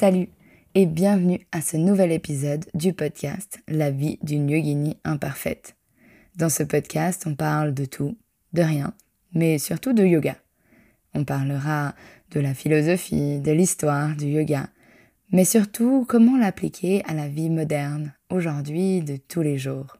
Salut et bienvenue à ce nouvel épisode du podcast La vie d'une yogini imparfaite. Dans ce podcast, on parle de tout, de rien, mais surtout de yoga. On parlera de la philosophie, de l'histoire du yoga, mais surtout comment l'appliquer à la vie moderne, aujourd'hui, de tous les jours.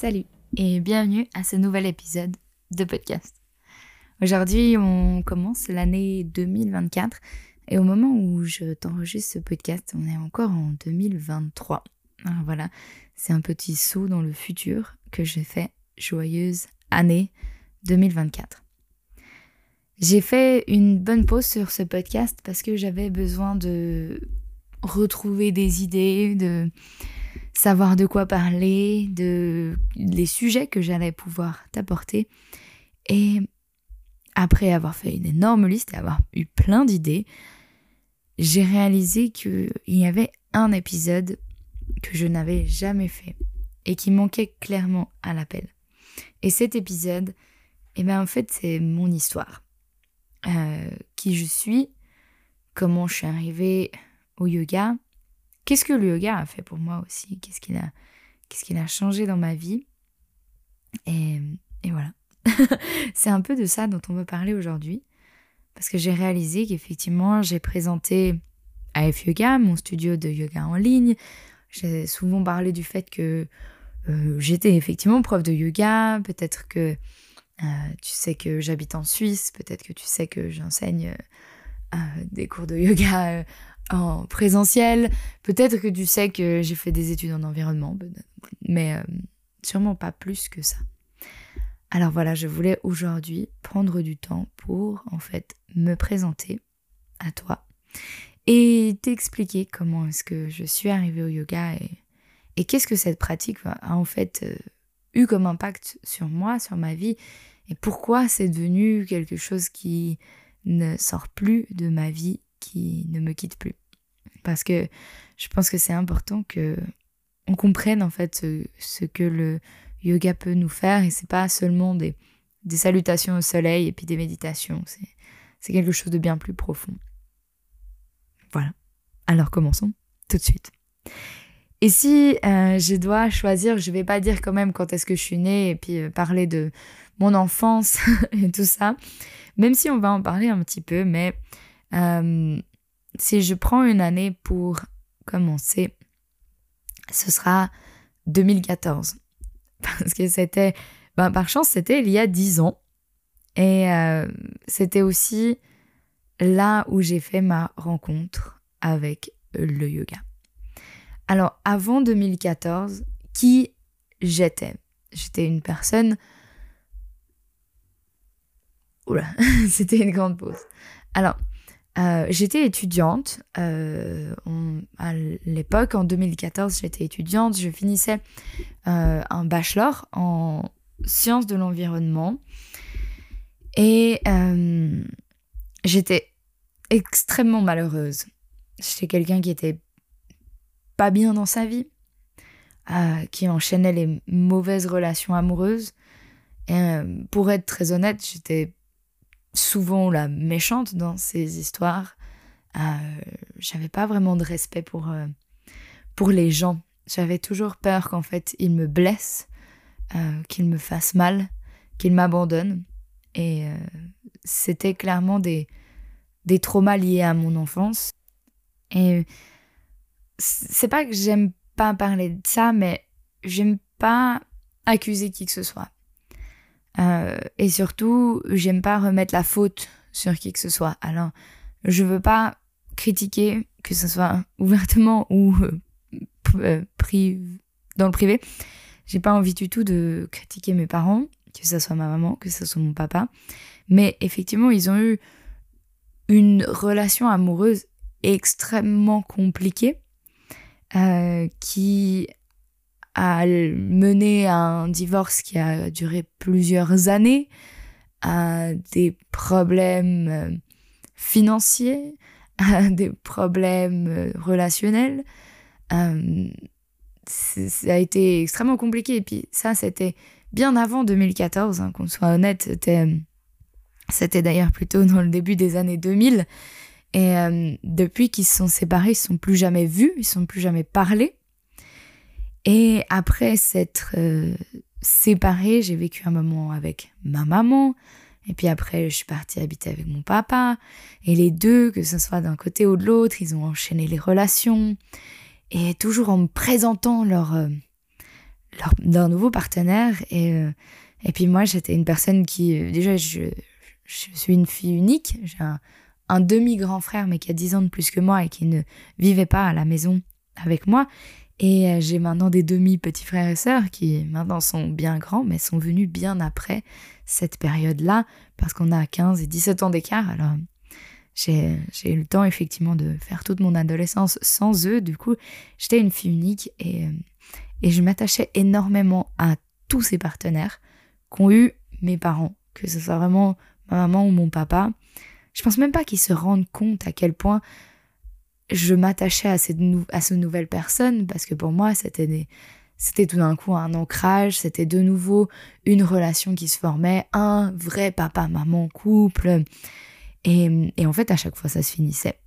Salut et bienvenue à ce nouvel épisode de podcast. Aujourd'hui, on commence l'année 2024 et au moment où je t'enregistre ce podcast, on est encore en 2023. Alors voilà, c'est un petit saut dans le futur que j'ai fait. Joyeuse année 2024. J'ai fait une bonne pause sur ce podcast parce que j'avais besoin de retrouver des idées, de savoir de quoi parler, de les sujets que j'allais pouvoir t'apporter. Et après avoir fait une énorme liste et avoir eu plein d'idées, j'ai réalisé qu'il y avait un épisode que je n'avais jamais fait et qui manquait clairement à l'appel. Et cet épisode, eh ben en fait, c'est mon histoire. Euh, qui je suis, comment je suis arrivée au yoga, Qu'est-ce que le yoga a fait pour moi aussi? Qu'est-ce qu'il a, changé dans ma vie? Et, voilà. c'est un peu de ça dont on veut parler aujourd'hui. Parce que j'ai réalisé qu'effectivement, j'ai présenté AF Yoga, mon studio de yoga en ligne. J'ai souvent parlé du fait que euh, j'étais effectivement prof de yoga. Peut-être que euh, tu sais que j'habite en Suisse. Peut-être que tu sais que j'enseigne euh, des cours de yoga en présentiel. Peut-être que tu sais que j'ai fait des études en environnement, mais euh, sûrement pas plus que ça. Alors voilà, je voulais aujourd'hui prendre du temps pour en fait me présenter à toi et t'expliquer comment est-ce que je suis arrivée au yoga et, et qu'est-ce que cette pratique a en fait euh, eu comme impact sur moi, sur ma vie et pourquoi c'est devenu quelque chose qui ne sort plus de ma vie qui ne me quitte plus. Parce que je pense que c'est important que on comprenne en fait ce, que le yoga peut nous faire et c'est pas seulement des, salutations au soleil et puis des méditations, c'est quelque chose de bien plus profond. Voilà. Alors commençons tout de suite. Et si euh, je dois choisir, je vais pas dire quand même quand est-ce que je suis née et puis euh, parler de mon enfance et tout ça, même si on va en parler un petit peu, mais euh, si je prends une année pour commencer, ce sera 2014. Parce que c'était, ben, par chance, c'était il y a 10 ans. Et euh, c'était aussi là où j'ai fait ma rencontre avec le yoga. Alors, avant 2014, qui j'étais? J'étais une personne... Oula, c'était une grande pause. Alors, euh, j'étais étudiante. Euh, à l'époque, en 2014, j'étais étudiante. Je finissais euh, un bachelor en sciences de l'environnement. Et j'étais extrêmement malheureuse. J'étais quelqu'un qui était pas bien dans sa vie, qui enchaînait les mauvaises relations amoureuses. Et pour être très honnête, j'étais souvent la méchante dans ces histoires. Euh, j'avais pas vraiment de respect pour, euh, pour les gens. J'avais toujours peur qu'en fait ils me blessent, euh, qu'ils me fassent mal, qu'ils m'abandonnent. Et c'était clairement des, des traumas liés à mon enfance. Et c'est pas que j'aime pas parler de ça, mais j'aime pas accuser qui que ce soit. Euh, et surtout, j'aime pas remettre la faute sur qui que ce soit. Alors, je veux pas critiquer, que ce soit ouvertement ou euh, dans le privé. J'ai pas envie du tout de critiquer mes parents, que ce soit ma maman, que ce soit mon papa. Mais effectivement, ils ont eu une relation amoureuse extrêmement compliquée euh, qui a mené à un divorce qui a duré plusieurs années, à des problèmes euh, financiers, à des problèmes euh, relationnels. ça a été extrêmement compliqué. Et puis ça, c'était bien avant 2014, hein, qu'on soit honnête. C'était d'ailleurs plutôt dans le début des années 2000. Et euh, depuis qu'ils se sont séparés, ils ne sont plus jamais vus, ils ne sont plus jamais parlé. Et après s'être euh, séparés, j'ai vécu un moment avec ma maman. Et puis après, je suis partie habiter avec mon papa. Et les deux, que ce soit d'un côté ou de l'autre, ils ont enchaîné les relations. Et toujours en me présentant leur, euh, leur, nouveau partenaire. Et, et puis moi, j'étais une personne qui, déjà, je, je suis une fille unique. J'ai un, demi-grand frère, mais qui a 10 ans de plus que moi et qui ne vivait pas à la maison avec moi. Et euh, j'ai maintenant des demi-petits frères et sœurs qui maintenant sont bien grands, mais sont venus bien après cette période-là, parce qu'on a 15 et 17 ans d'écart. Alors, j'ai eu le temps effectivement de faire toute mon adolescence sans eux. Du coup, j'étais une fille unique et, euh, et je m'attachais énormément à tous ces partenaires qu'ont eu mes parents, que ce soit vraiment ma maman ou mon papa, je pense même pas qu'ils se rendent compte à quel point je m'attachais à, cette à ce nouvelle personne, parce que pour moi, c'était C'était tout d'un coup un ancrage, c'était de nouveau une relation qui se formait, un vrai papa-maman couple. Et, en fait, à chaque fois, ça se finissait.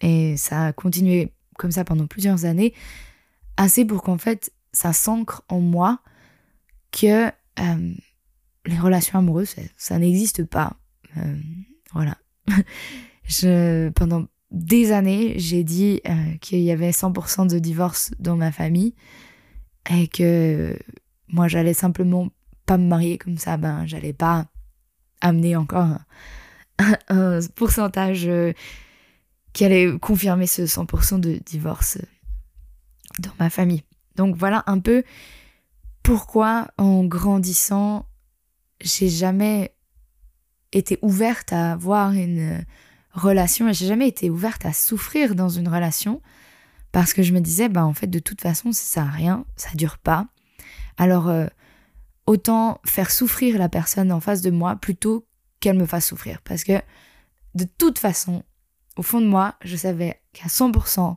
Et ça a continué comme ça pendant plusieurs années, assez pour qu'en fait, ça s'ancre en moi que euh, les relations amoureuses, ça, n'existe pas. Euh, voilà. pendant des années, j'ai dit euh, qu'il y avait 100% de divorce dans ma famille et que moi, j'allais simplement pas me marier comme ça. Ben, j'allais pas amener encore un, pourcentage euh, qui allait confirmer ce 100% de divorce dans ma famille. Donc voilà un peu pourquoi en grandissant, j'ai jamais été ouverte à avoir une relation et j'ai jamais été ouverte à souffrir dans une relation parce que je me disais bah en fait de toute façon ça sert à rien, ça dure pas. Alors euh, autant faire souffrir la personne en face de moi plutôt qu'elle me fasse souffrir parce que de toute façon au fond de moi, je savais qu'à 100%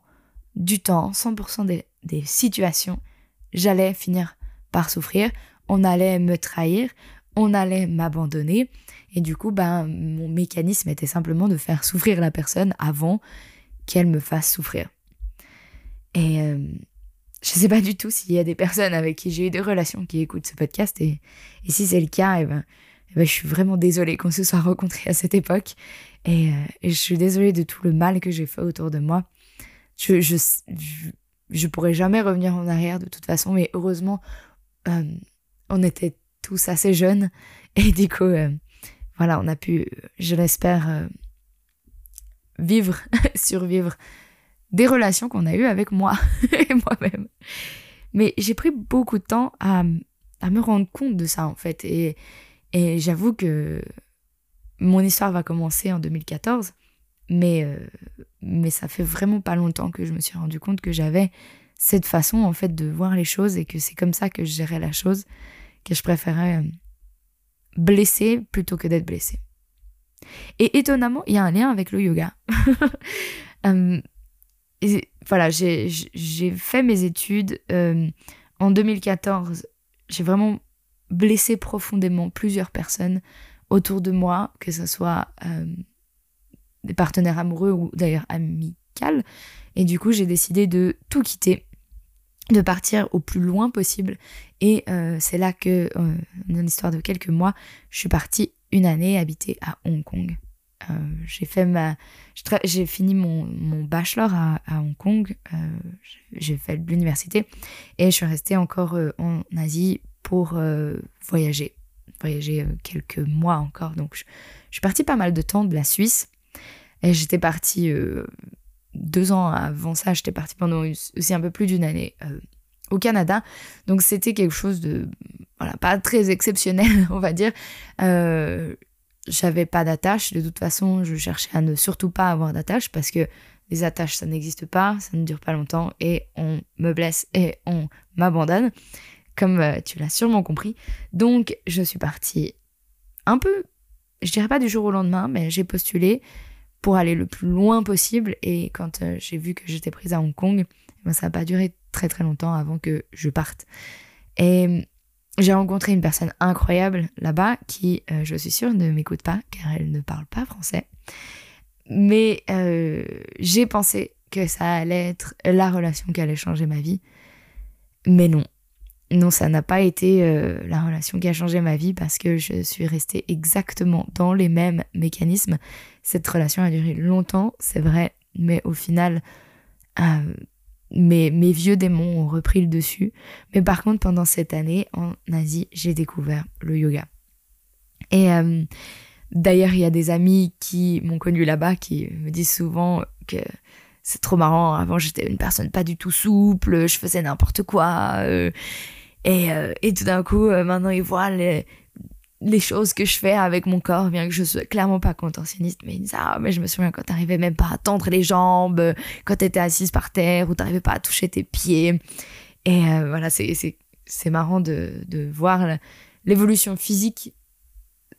du temps, 100% des, des situations, j'allais finir par souffrir, on allait me trahir, on allait m'abandonner. Et du coup, ben, mon mécanisme était simplement de faire souffrir la personne avant qu'elle me fasse souffrir. Et euh, je ne sais pas du tout s'il y a des personnes avec qui j'ai eu des relations qui écoutent ce podcast. Et, si c'est le cas, et eh ben, eh ben, je suis vraiment désolée qu'on se soit rencontrés à cette époque. Et, euh, je suis désolée de tout le mal que j'ai fait autour de moi. Je, je, je, pourrais jamais revenir en arrière de toute façon, mais heureusement, euh, on était tous assez jeunes. Et du coup, voilà, on a pu, je l'espère, euh, vivre, survivre des relations qu'on a eues avec moi et moi-même. Mais j'ai pris beaucoup de temps à, me rendre compte de ça, en fait. Et, j'avoue que mon histoire va commencer en 2014, mais, euh, mais ça fait vraiment pas longtemps que je me suis rendu compte que j'avais cette façon, en fait, de voir les choses et que c'est comme ça que je gérais la chose que je préférais euh, blesser plutôt que d'être blessée. Et étonnamment, il y a un lien avec le yoga. Euh, voilà, j'ai fait mes études euh, en 2014. J'ai vraiment blessé profondément plusieurs personnes autour de moi, que ce soit des partenaires amoureux ou d'ailleurs amicales. Et du coup, j'ai décidé de tout quitter de partir au plus loin possible. Et euh, c'est là que, euh, dans l'histoire de quelques mois, je suis partie une année habiter à Hong Kong. Euh, j'ai fait ma, j'ai fini mon, mon bachelor à, à, Hong Kong. j'ai fait l'université et je suis restée encore en Asie pour voyager, voyager quelques mois encore. Donc je, je, suis partie pas mal de temps de la Suisse et j'étais partie deux ans avant ça, j'étais partie pendant aussi un peu plus d'une année au Canada. Donc c'était quelque chose de, voilà, pas très exceptionnel, on va dire. Euh, j'avais pas d'attache. De toute façon, je cherchais à ne surtout pas avoir d'attache parce que les attaches, ça n'existe pas, ça ne dure pas longtemps et on me blesse et on m'abandonne, comme euh, tu l'as sûrement compris. Donc, je suis partie un peu, je dirais pas du jour au lendemain, mais j'ai postulé pour aller le plus loin possible. Et quand euh, j'ai vu que j'étais prise à Hong Kong, ben, ça n'a pas duré très très longtemps avant que je parte. Et j'ai rencontré une personne incroyable là-bas qui, euh, je suis sûre, ne m'écoute pas car elle ne parle pas français. Mais euh, j'ai pensé que ça allait être la relation qui allait changer ma vie. Mais non. Non, ça n'a pas été euh, la relation qui a changé ma vie parce que je suis restée exactement dans les mêmes mécanismes. Cette relation a duré longtemps, c'est vrai, mais au final, mes, mes vieux démons ont repris le dessus. Mais par contre, pendant cette année en Asie, j'ai découvert le yoga. Et euh, d'ailleurs, il y a des amis qui m'ont connu là-bas qui me disent souvent que c'est trop marrant. Avant, j'étais une personne pas du tout souple, je faisais n'importe quoi. Euh, et, euh, et, tout d'un coup, maintenant, ils voient les, choses que je fais avec mon corps, bien que je sois clairement pas contentionniste, mais ah, mais je me souviens quand t'arrivais même pas à tendre les jambes, quand t'étais assise par terre, ou t'arrivais pas à toucher tes pieds. Et euh, voilà, c'est, marrant de, de voir l'évolution physique,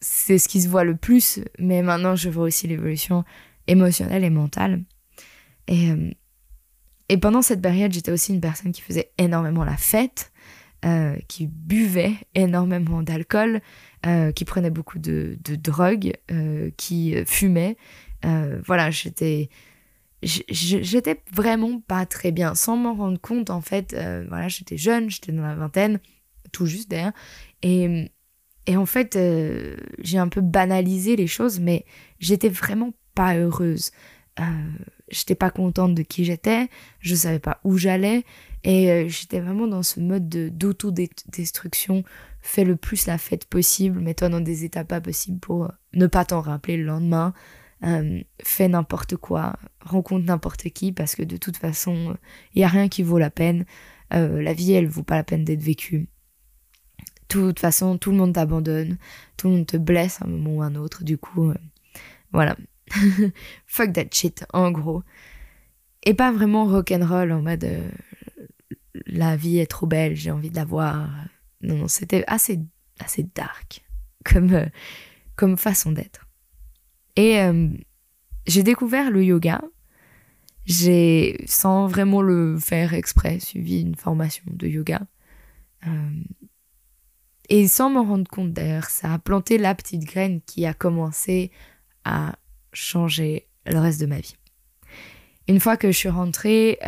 c'est ce qui se voit le plus, mais maintenant je vois aussi l'évolution émotionnelle et mentale. Et, euh, et pendant cette période, j'étais aussi une personne qui faisait énormément la fête, euh, qui buvait énormément d'alcool, euh, qui prenait beaucoup de, de drogue, euh, qui fumait. Euh, voilà, j'étais j'étais vraiment pas très bien. Sans m'en rendre compte en fait voilà j'étais jeune j'étais dans la vingtaine tout juste d'ailleurs. Et, et en fait j'ai un peu banalisé les choses mais j'étais vraiment pas heureuse. J'étais pas contente de qui j'étais je savais pas où j'allais et j'étais vraiment dans ce mode d'autodestruction fais le plus la fête possible, mets-toi dans des états pas possibles pour euh, ne pas t'en rappeler le lendemain. Euh, fais n'importe quoi, rencontre n'importe qui parce que de toute façon, il y a rien qui vaut la peine. Euh, la vie, elle vaut pas la peine d'être vécue. De toute façon, tout le monde t'abandonne, tout le monde te blesse à un moment ou un autre. Du coup, voilà. Fuck that shit, en gros. Et pas vraiment rock'n'roll en mode la vie est trop belle, j'ai envie de la voir non, c'était assez, assez dark comme, euh, comme façon d'être. Et euh, j'ai découvert le yoga. J'ai, sans vraiment le faire exprès, suivi une formation de yoga. Euh, et sans m'en rendre compte d'ailleurs, ça a planté la petite graine qui a commencé à changer le reste de ma vie. Une fois que je suis rentrée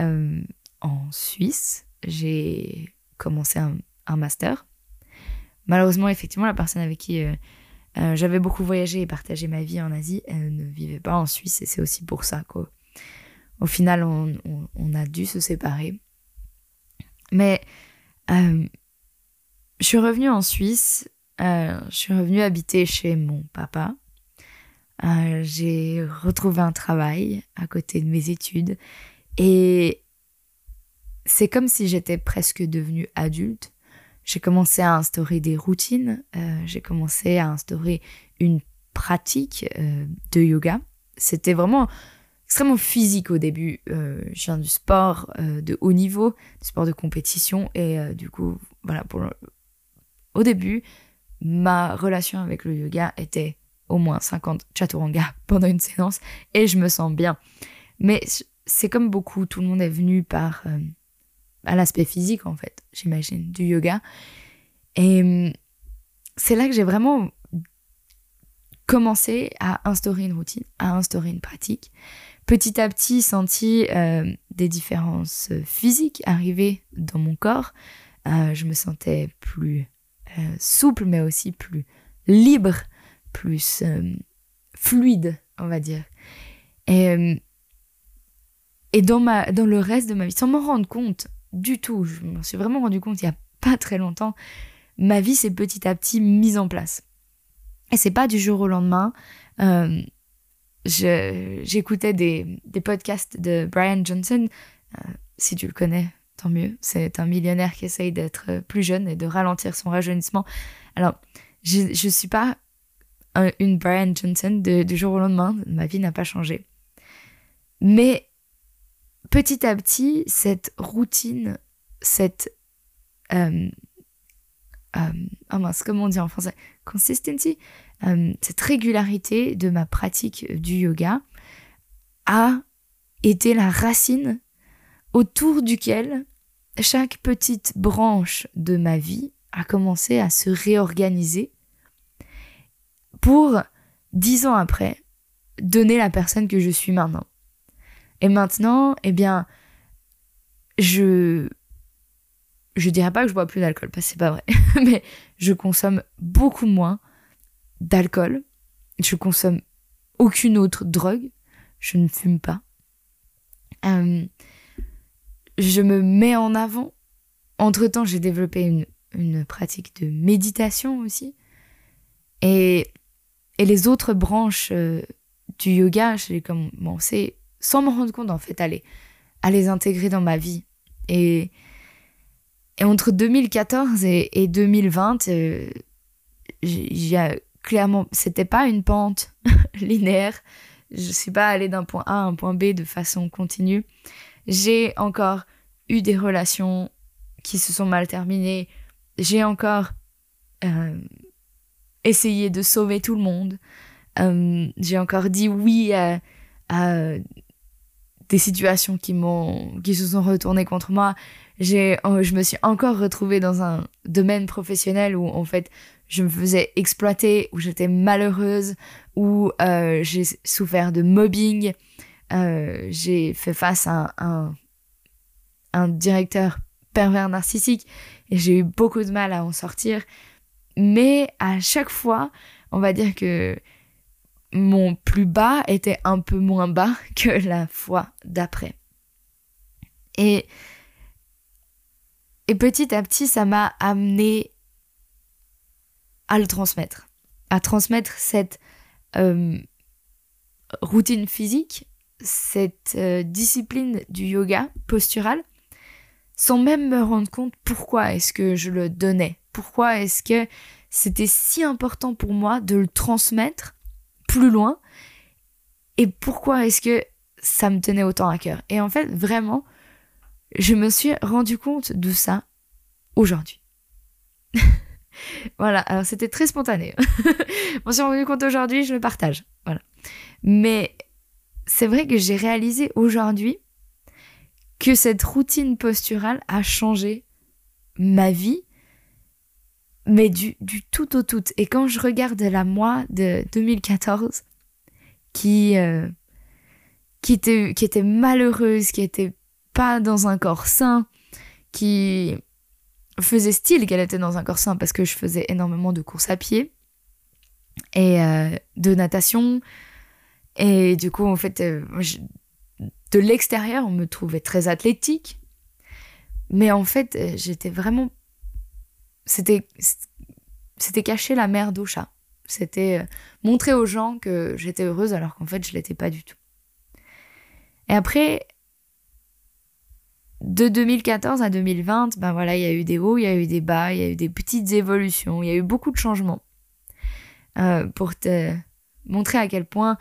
en Suisse, j'ai commencé un, master. Malheureusement, effectivement, la personne avec qui euh, euh, j'avais beaucoup voyagé et partagé ma vie en Asie, elle ne vivait pas en Suisse et c'est aussi pour ça qu'au final, on, a dû se séparer. Mais euh, je suis revenue en Suisse, je suis revenue habiter chez mon papa. j'ai retrouvé un travail à côté de mes études et c'est comme si j'étais presque devenue adulte. J'ai commencé à instaurer des routines, euh, j'ai commencé à instaurer une pratique euh, de yoga. C'était vraiment extrêmement physique au début. Euh, je viens du sport de haut niveau, du sport de compétition, et du coup, voilà, pour au début, ma relation avec le yoga était au moins 50 chaturanga pendant une séance, et je me sens bien. Mais c'est comme beaucoup, tout le monde est venu par à l'aspect physique en fait, j'imagine, du yoga. Et hum, c'est là que j'ai vraiment commencé à instaurer une routine, à instaurer une pratique. Petit à petit, senti euh, des différences physiques arriver dans mon corps. Euh, je me sentais plus euh, souple, mais aussi plus libre, plus fluide, on va dire. Et, hum, et dans, ma, dans le reste de ma vie, sans m'en rendre compte, du tout. Je m'en suis vraiment rendu compte il n'y a pas très longtemps. Ma vie s'est petit à petit mise en place. Et c'est pas du jour au lendemain. Euh, j'écoutais des, podcasts de Brian Johnson. Euh, si tu le connais, tant mieux. C'est un millionnaire qui essaye d'être plus jeune et de ralentir son rajeunissement. Alors, je ne suis pas une Brian Johnson du jour au lendemain. Ma vie n'a pas changé. Mais petit à petit, cette routine, cette... Euh, euh, oh mince, comment on dit en français? Consistency euh, Cette régularité de ma pratique du yoga a été la racine autour duquel chaque petite branche de ma vie a commencé à se réorganiser pour, dix ans après, donner la personne que je suis maintenant. Et maintenant, eh bien, je. Je dirais pas que je bois plus d'alcool, parce que c'est pas vrai, mais je consomme beaucoup moins d'alcool. Je consomme aucune autre drogue. Je ne fume pas. Euh, je me mets en avant. Entre-temps, j'ai développé une, pratique de méditation aussi. Et, et les autres branches euh, du yoga, j'ai commencé sans me rendre compte en fait à les, à les intégrer dans ma vie. Et, et entre 2014 et, 2020, euh, j'ai clairement, c'était pas une pente linéaire. Je suis pas allée d'un point A à un point B de façon continue. J'ai encore eu des relations qui se sont mal terminées. J'ai encore euh, essayé de sauver tout le monde. Euh, j'ai encore dit oui à des situations qui m'ont qui se sont retournées contre moi j'ai je me suis encore retrouvée dans un domaine professionnel où en fait je me faisais exploiter où j'étais malheureuse où euh, j'ai souffert de mobbing. Euh, j'ai fait face à un, un, directeur pervers narcissique et j'ai eu beaucoup de mal à en sortir. Mais à chaque fois on va dire que mon plus bas était un peu moins bas que la fois d'après. Et, et petit à petit, ça m'a amené à le transmettre, à transmettre cette euh, routine physique, cette euh, discipline du yoga postural, sans même me rendre compte pourquoi est-ce que je le donnais, pourquoi est-ce que c'était si important pour moi de le transmettre plus loin et pourquoi est-ce que ça me tenait autant à cœur? Et en fait, vraiment, je me suis rendu compte de ça aujourd'hui. voilà, alors c'était très spontané. je m'en suis rendu compte aujourd'hui, je le partage. Voilà. Mais c'est vrai que j'ai réalisé aujourd'hui que cette routine posturale a changé ma vie mais du, tout au tout. Et quand je regarde la moi de 2014, qui, euh, qui était malheureuse, qui était pas dans un corps sain, qui faisait style qu'elle était dans un corps sain parce que je faisais énormément de courses à pied et euh, de natation. Et du coup, en fait, euh, de l'extérieur, on me trouvait très athlétique. Mais en fait, j'étais vraiment c'était c'était cacher la merde au chat. C'était euh, montrer aux gens que j'étais heureuse alors qu'en fait je l'étais pas du tout. Et après, de 2014 à 2020, ben voilà, il y a eu des hauts, il y a eu des bas, il y a eu des petites évolutions, il y a eu beaucoup de changements. Euh, pour te montrer à quel point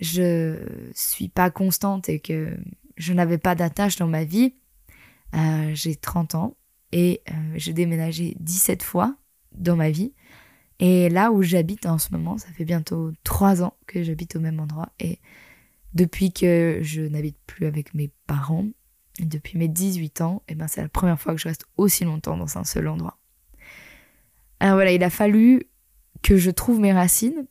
je suis pas constante et que je n'avais pas d'attache dans ma vie, euh, j'ai 30 ans et j'ai déménagé 17 fois dans ma vie. Et là où j'habite en ce moment, ça fait bientôt 3 ans que j'habite au même endroit. Et depuis que je n'habite plus avec mes parents, depuis mes 18 ans, et eh ben c'est la première fois que je reste aussi longtemps dans un seul endroit. Alors voilà, il a fallu que je trouve mes racines.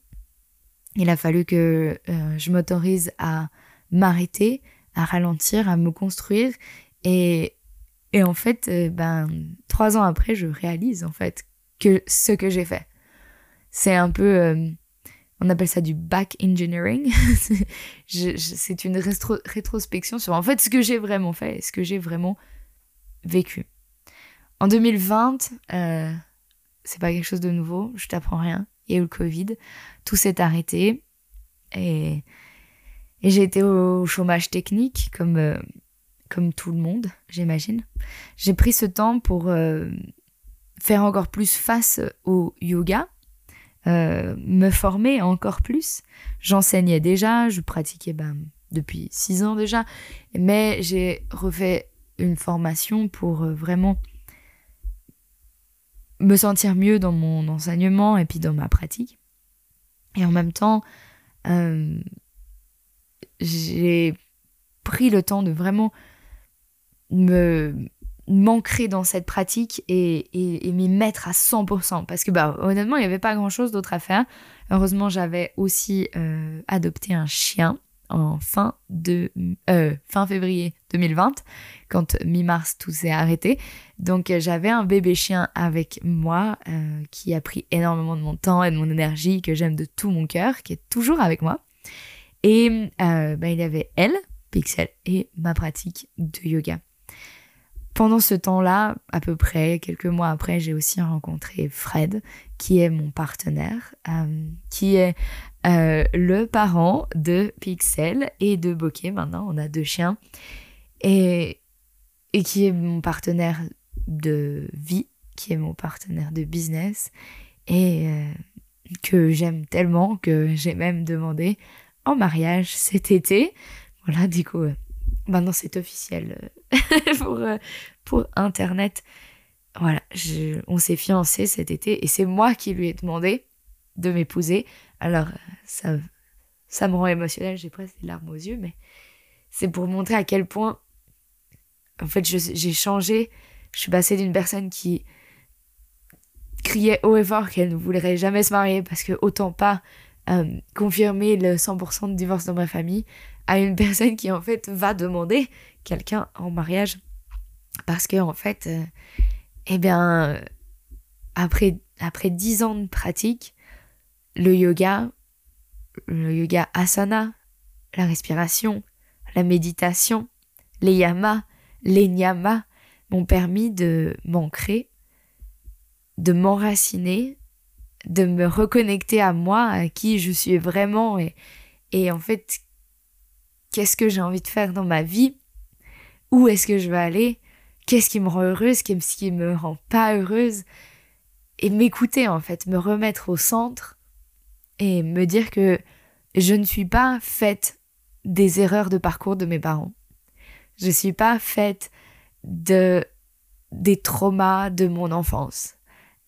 Il a fallu que euh, je m'autorise à m'arrêter, à ralentir, à me construire et et en fait, euh, ben, trois ans après, je réalise en fait que ce que j'ai fait. C'est un peu, euh, on appelle ça du back engineering. c'est une rétrospection sur en fait ce que j'ai vraiment fait, ce que j'ai vraiment vécu. En 2020, euh, c'est pas quelque chose de nouveau, je t'apprends rien. Il y a eu le Covid, tout s'est arrêté et Et j'ai été au chômage technique, comme, euh, comme tout le monde, j'imagine. J'ai pris ce temps pour euh, faire encore plus face au yoga, euh, me former encore plus. J'enseignais déjà, je pratiquais ben, depuis six ans déjà, mais j'ai refait une formation pour vraiment me sentir mieux dans mon enseignement et puis dans ma pratique. Et en même temps, euh, j'ai pris le temps de vraiment me m'ancrer dans cette pratique et, et, m'y mettre à 100%. Parce que, bah, honnêtement, il n'y avait pas grand-chose d'autre à faire. Heureusement, j'avais aussi euh, adopté un chien en fin, de, euh, fin février 2020, quand mi-mars tout s'est arrêté. Donc j'avais un bébé chien avec moi euh, qui a pris énormément de mon temps et de mon énergie, que j'aime de tout mon cœur, qui est toujours avec moi. Et ben, il y avait elle, Pixel, et ma pratique de yoga. Pendant ce temps-là, à peu près quelques mois après, j'ai aussi rencontré Fred, qui est mon partenaire, qui est euh, le parent de Pixel et de Bokeh. Maintenant, on a deux chiens. Et, qui est mon partenaire de vie, qui est mon partenaire de business. Et euh, que j'aime tellement que j'ai même demandé en mariage cet été. Voilà, du coup, euh, maintenant c'est officiel pour, pour Internet. Voilà, on s'est fiancés cet été et c'est moi qui lui ai demandé de m'épouser alors, ça, ça me rend émotionnelle, j'ai presque des larmes aux yeux, mais c'est pour montrer à quel point, en fait, j'ai changé. Je suis passée d'une personne qui criait haut et fort qu'elle ne voudrait jamais se marier parce que autant pas euh, confirmer le 100% de divorce dans ma famille à une personne qui en fait va demander quelqu'un en mariage. Parce que en fait euh, eh bien après après 10 ans de pratique le yoga, le yoga asana, la respiration, la méditation, les yamas, les niyamas m'ont permis de m'ancrer, de m'enraciner, de me reconnecter à moi, à qui je suis vraiment et, et en fait, qu'est-ce que j'ai envie de faire dans ma vie, où est-ce que je vais aller, qu'est-ce qui me rend heureuse, qu'est-ce qui me rend pas heureuse, et m'écouter en fait, me remettre au centre et me dire que je ne suis pas faite des erreurs de parcours de mes parents. Je suis pas faite de des traumas de mon enfance.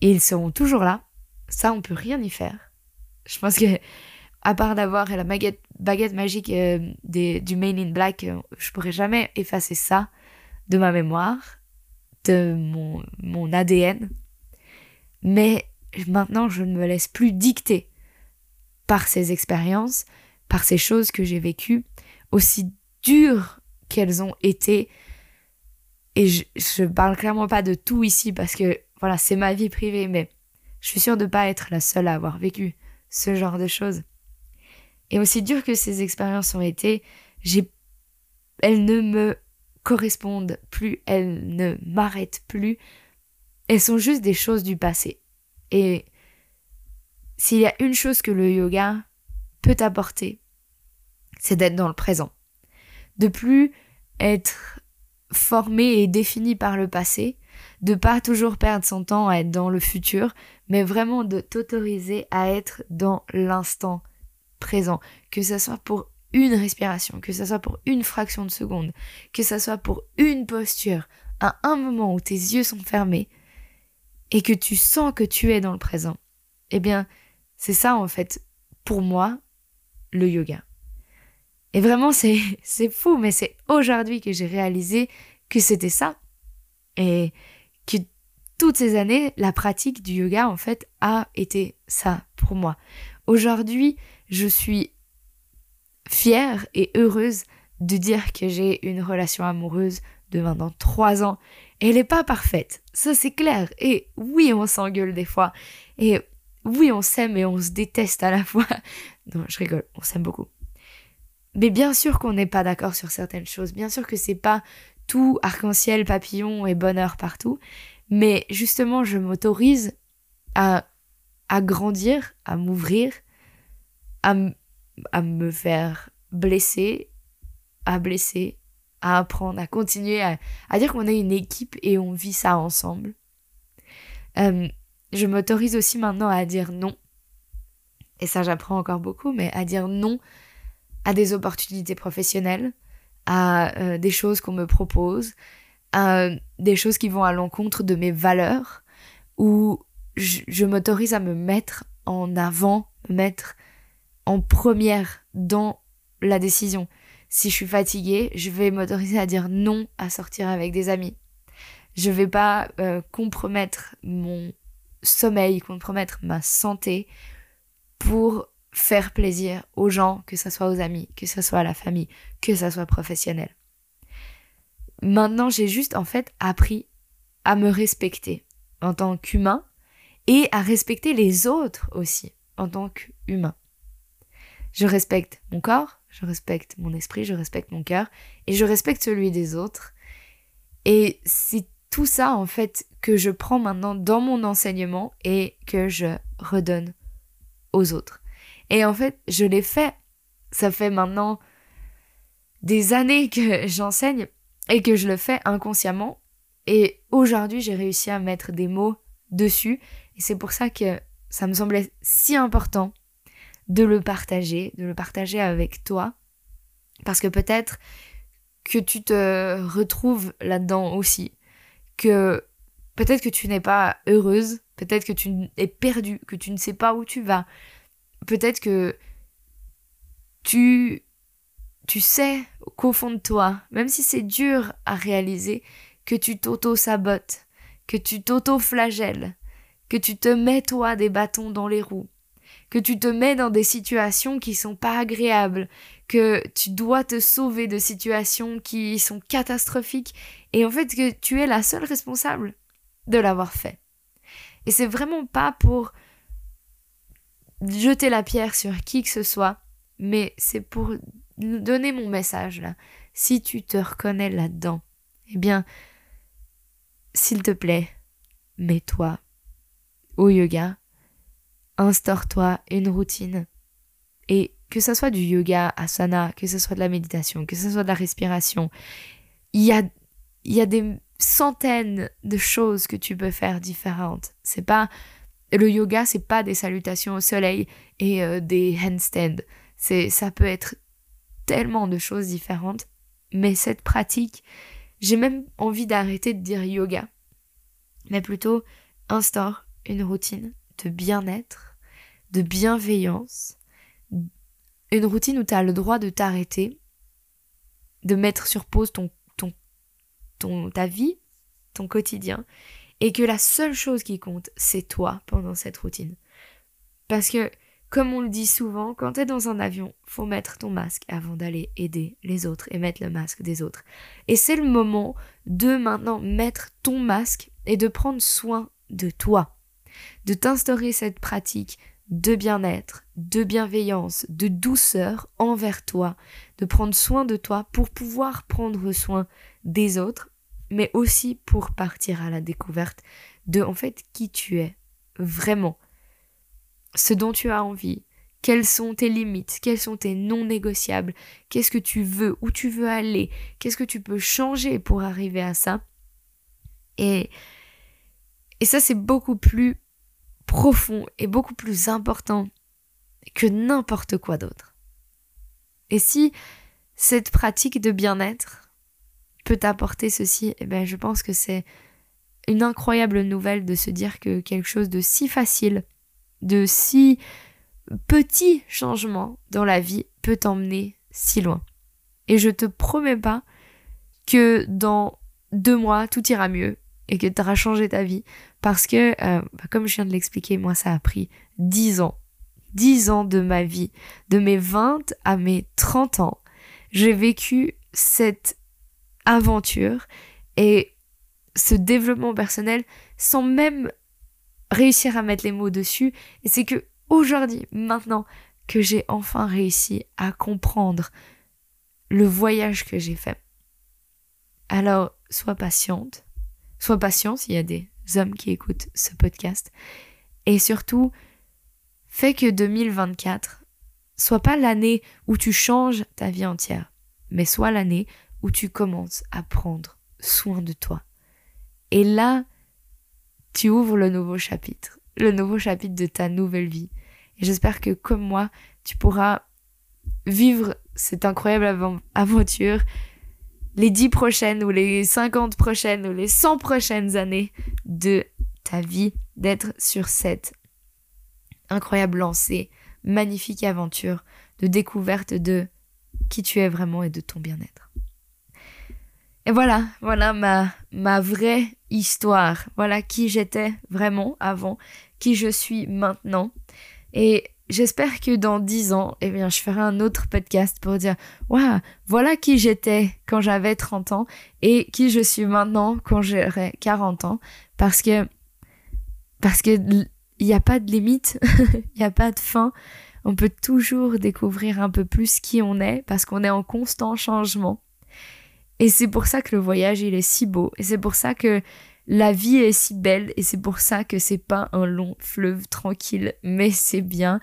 Et ils seront toujours là. Ça, on peut rien y faire. Je pense que, à part d'avoir la baguette, baguette magique euh, du Main in Black, euh, je pourrais jamais effacer ça de ma mémoire, de mon, ADN. Mais maintenant, je ne me laisse plus dicter par ces expériences, par ces choses que j'ai vécues, aussi dures qu'elles ont été. Et je, je parle clairement pas de tout ici parce que voilà, c'est ma vie privée, mais je suis sûre de pas être la seule à avoir vécu ce genre de choses. Et aussi dures que ces expériences ont été, elles ne me correspondent plus, elles ne m'arrêtent plus. Elles sont juste des choses du passé. Et s'il y a une chose que le yoga peut apporter, c'est d'être dans le présent. De plus être formé et défini par le passé, de pas toujours perdre son temps à être dans le futur, mais vraiment de t'autoriser à être dans l'instant présent, que ce soit pour une respiration, que ce soit pour une fraction de seconde, que ce soit pour une posture, à un moment où tes yeux sont fermés et que tu sens que tu es dans le présent. Eh bien, c'est ça en fait, pour moi, le yoga. Et vraiment, c'est, c'est fou, mais c'est aujourd'hui que j'ai réalisé que c'était ça. Et que toutes ces années, la pratique du yoga, en fait, a été ça pour moi. Aujourd'hui, je suis fière et heureuse de dire que j'ai une relation amoureuse de maintenant trois ans. Et elle n'est pas parfaite, ça c'est clair. Et oui, on s'engueule des fois. Et oui, on s'aime et on se déteste à la fois. Non, je rigole, on s'aime beaucoup. Mais bien sûr qu'on n'est pas d'accord sur certaines choses. Bien sûr que c'est pas tout arc-en-ciel, papillon et bonheur partout. Mais justement, je m'autorise à, à grandir, à m'ouvrir, à, à me faire blesser, à blesser, à apprendre, à continuer, à, dire qu'on est une équipe et on vit ça ensemble. Euh, je m'autorise aussi maintenant à dire non. Et ça, j'apprends encore beaucoup, mais à dire non à des opportunités professionnelles, à euh, des choses qu'on me propose, à des choses qui vont à l'encontre de mes valeurs, ou je, m'autorise à me mettre en avant, me mettre en première dans la décision. Si je suis fatiguée, je vais m'autoriser à dire non à sortir avec des amis. Je vais pas euh, compromettre mon sommeil, compromettre ma santé pour faire plaisir aux gens, que ce soit aux amis, que ce soit à la famille, que ce soit professionnel. Maintenant, j'ai juste en fait appris à me respecter en tant qu'humain et à respecter les autres aussi en tant qu'humain. Je respecte mon corps, je respecte mon esprit, je respecte mon cœur et je respecte celui des autres. Et c'est tout ça en fait que je prends maintenant dans mon enseignement et que je redonne aux autres. Et en fait, je l'ai fait. Ça fait maintenant des années que j'enseigne et que je le fais inconsciemment. Et aujourd'hui, j'ai réussi à mettre des mots dessus. Et c'est pour ça que ça me semblait si important de le partager, de le partager avec toi. Parce que peut-être que tu te retrouves là-dedans aussi. Que peut-être que tu n'es pas heureuse, peut-être que tu es perdue, que tu ne sais pas où tu vas, peut-être que tu, tu sais qu'au fond de toi, même si c'est dur à réaliser, que tu t'auto-sabotes, que tu t'auto-flagelles, que tu te mets toi des bâtons dans les roues, que tu te mets dans des situations qui sont pas agréables, que tu dois te sauver de situations qui sont catastrophiques, et en fait que tu es la seule responsable de l'avoir fait. Et c'est vraiment pas pour jeter la pierre sur qui que ce soit, mais c'est pour donner mon message là. Si tu te reconnais là-dedans, eh bien, s'il te plaît, mets-toi au yoga, instaure-toi une routine. Et que ce soit du yoga, asana, que ce soit de la méditation, que ce soit de la respiration, il y a, y a des centaines de choses que tu peux faire différentes. C'est pas le yoga, c'est pas des salutations au soleil et euh, des handstands. C'est, ça peut être tellement de choses différentes. Mais cette pratique, j'ai même envie d'arrêter de dire yoga, mais plutôt instaure une routine de bien-être, de bienveillance, une routine où tu as le droit de t'arrêter, de mettre sur pause ton, ton, ton, ta vie, ton quotidien, et que la seule chose qui compte, c'est toi pendant cette routine. Parce que, comme on le dit souvent, quand tu es dans un avion, faut mettre ton masque avant d'aller aider les autres et mettre le masque des autres. Et c'est le moment de maintenant mettre ton masque et de prendre soin de toi, de t'instaurer cette pratique de bien-être, de bienveillance, de douceur envers toi, de prendre soin de toi pour pouvoir prendre soin des autres mais aussi pour partir à la découverte de en fait qui tu es vraiment, ce dont tu as envie, quelles sont tes limites, quels sont tes non négociables, qu'est-ce que tu veux, où tu veux aller, qu'est-ce que tu peux changer pour arriver à ça. Et, et ça c'est beaucoup plus profond et beaucoup plus important que n'importe quoi d'autre. Et si cette pratique de bien-être, peut t'apporter ceci, eh ben, je pense que c'est une incroyable nouvelle de se dire que quelque chose de si facile, de si petit changement dans la vie peut t'emmener si loin. Et je te promets pas que dans deux mois, tout ira mieux et que tu auras changé ta vie. Parce que, euh, bah, comme je viens de l'expliquer, moi, ça a pris dix ans. Dix ans de ma vie. De mes 20 à mes 30 ans. J'ai vécu cette aventure et ce développement personnel sans même réussir à mettre les mots dessus. Et c'est que aujourd'hui, maintenant, que j'ai enfin réussi à comprendre le voyage que j'ai fait. Alors, sois patiente, sois patient s'il y a des hommes qui écoutent ce podcast. Et surtout, fais que 2024 soit pas l'année où tu changes ta vie entière, mais soit l'année où tu commences à prendre soin de toi. Et là, tu ouvres le nouveau chapitre, le nouveau chapitre de ta nouvelle vie. Et j'espère que comme moi, tu pourras vivre cette incroyable aventure les dix prochaines ou les cinquante prochaines ou les cent prochaines années de ta vie, d'être sur cette incroyable lancée, magnifique aventure de découverte de qui tu es vraiment et de ton bien-être. Et voilà, voilà ma, ma vraie histoire. Voilà qui j'étais vraiment avant, qui je suis maintenant. Et j'espère que dans dix ans, eh bien, je ferai un autre podcast pour dire, waouh, voilà qui j'étais quand j'avais 30 ans et qui je suis maintenant quand j'aurai 40 ans. Parce que, parce que il n'y a pas de limite, il n'y a pas de fin. On peut toujours découvrir un peu plus qui on est parce qu'on est en constant changement. Et c'est pour ça que le voyage, il est si beau. Et c'est pour ça que la vie est si belle. Et c'est pour ça que c'est pas un long fleuve tranquille, mais c'est bien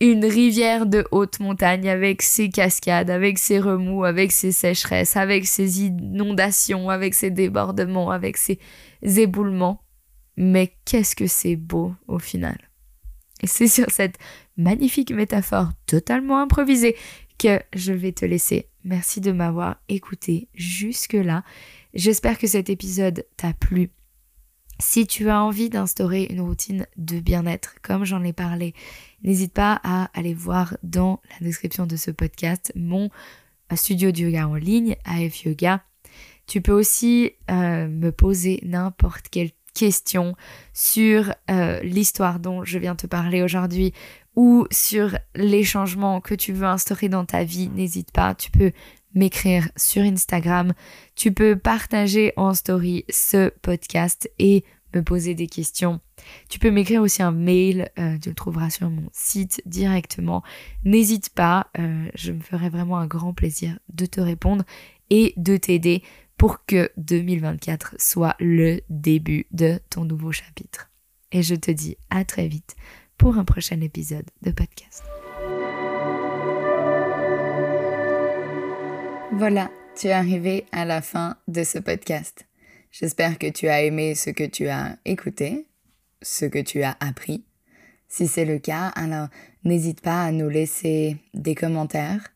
une rivière de haute montagne avec ses cascades, avec ses remous, avec ses sécheresses, avec ses inondations, avec ses débordements, avec ses éboulements. Mais qu'est-ce que c'est beau au final. Et c'est sur cette magnifique métaphore totalement improvisée que je vais te laisser. Merci de m'avoir écouté jusque-là. J'espère que cet épisode t'a plu. Si tu as envie d'instaurer une routine de bien-être, comme j'en ai parlé, n'hésite pas à aller voir dans la description de ce podcast mon studio de yoga en ligne, AF Yoga. Tu peux aussi euh, me poser n'importe quelle question sur euh, l'histoire dont je viens te parler aujourd'hui ou sur les changements que tu veux instaurer dans ta vie, n'hésite pas, tu peux m'écrire sur Instagram, tu peux partager en story ce podcast et me poser des questions. Tu peux m'écrire aussi un mail, euh, tu le trouveras sur mon site directement. N'hésite pas, euh, je me ferai vraiment un grand plaisir de te répondre et de t'aider pour que 2024 soit le début de ton nouveau chapitre. Et je te dis à très vite pour un prochain épisode de podcast. Voilà, tu es arrivé à la fin de ce podcast. J'espère que tu as aimé ce que tu as écouté, ce que tu as appris. Si c'est le cas, alors n'hésite pas à nous laisser des commentaires,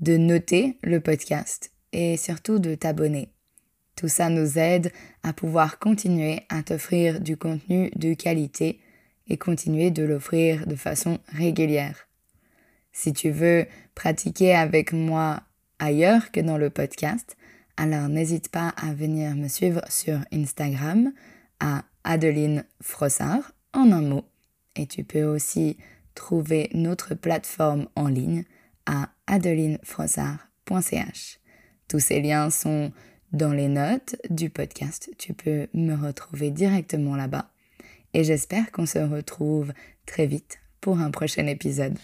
de noter le podcast et surtout de t'abonner. Tout ça nous aide à pouvoir continuer à t'offrir du contenu de qualité et continuer de l'offrir de façon régulière. Si tu veux pratiquer avec moi ailleurs que dans le podcast, alors n'hésite pas à venir me suivre sur Instagram à Adeline Frossard en un mot. Et tu peux aussi trouver notre plateforme en ligne à adelinefrossard.ch. Tous ces liens sont dans les notes du podcast. Tu peux me retrouver directement là-bas. Et j'espère qu'on se retrouve très vite pour un prochain épisode.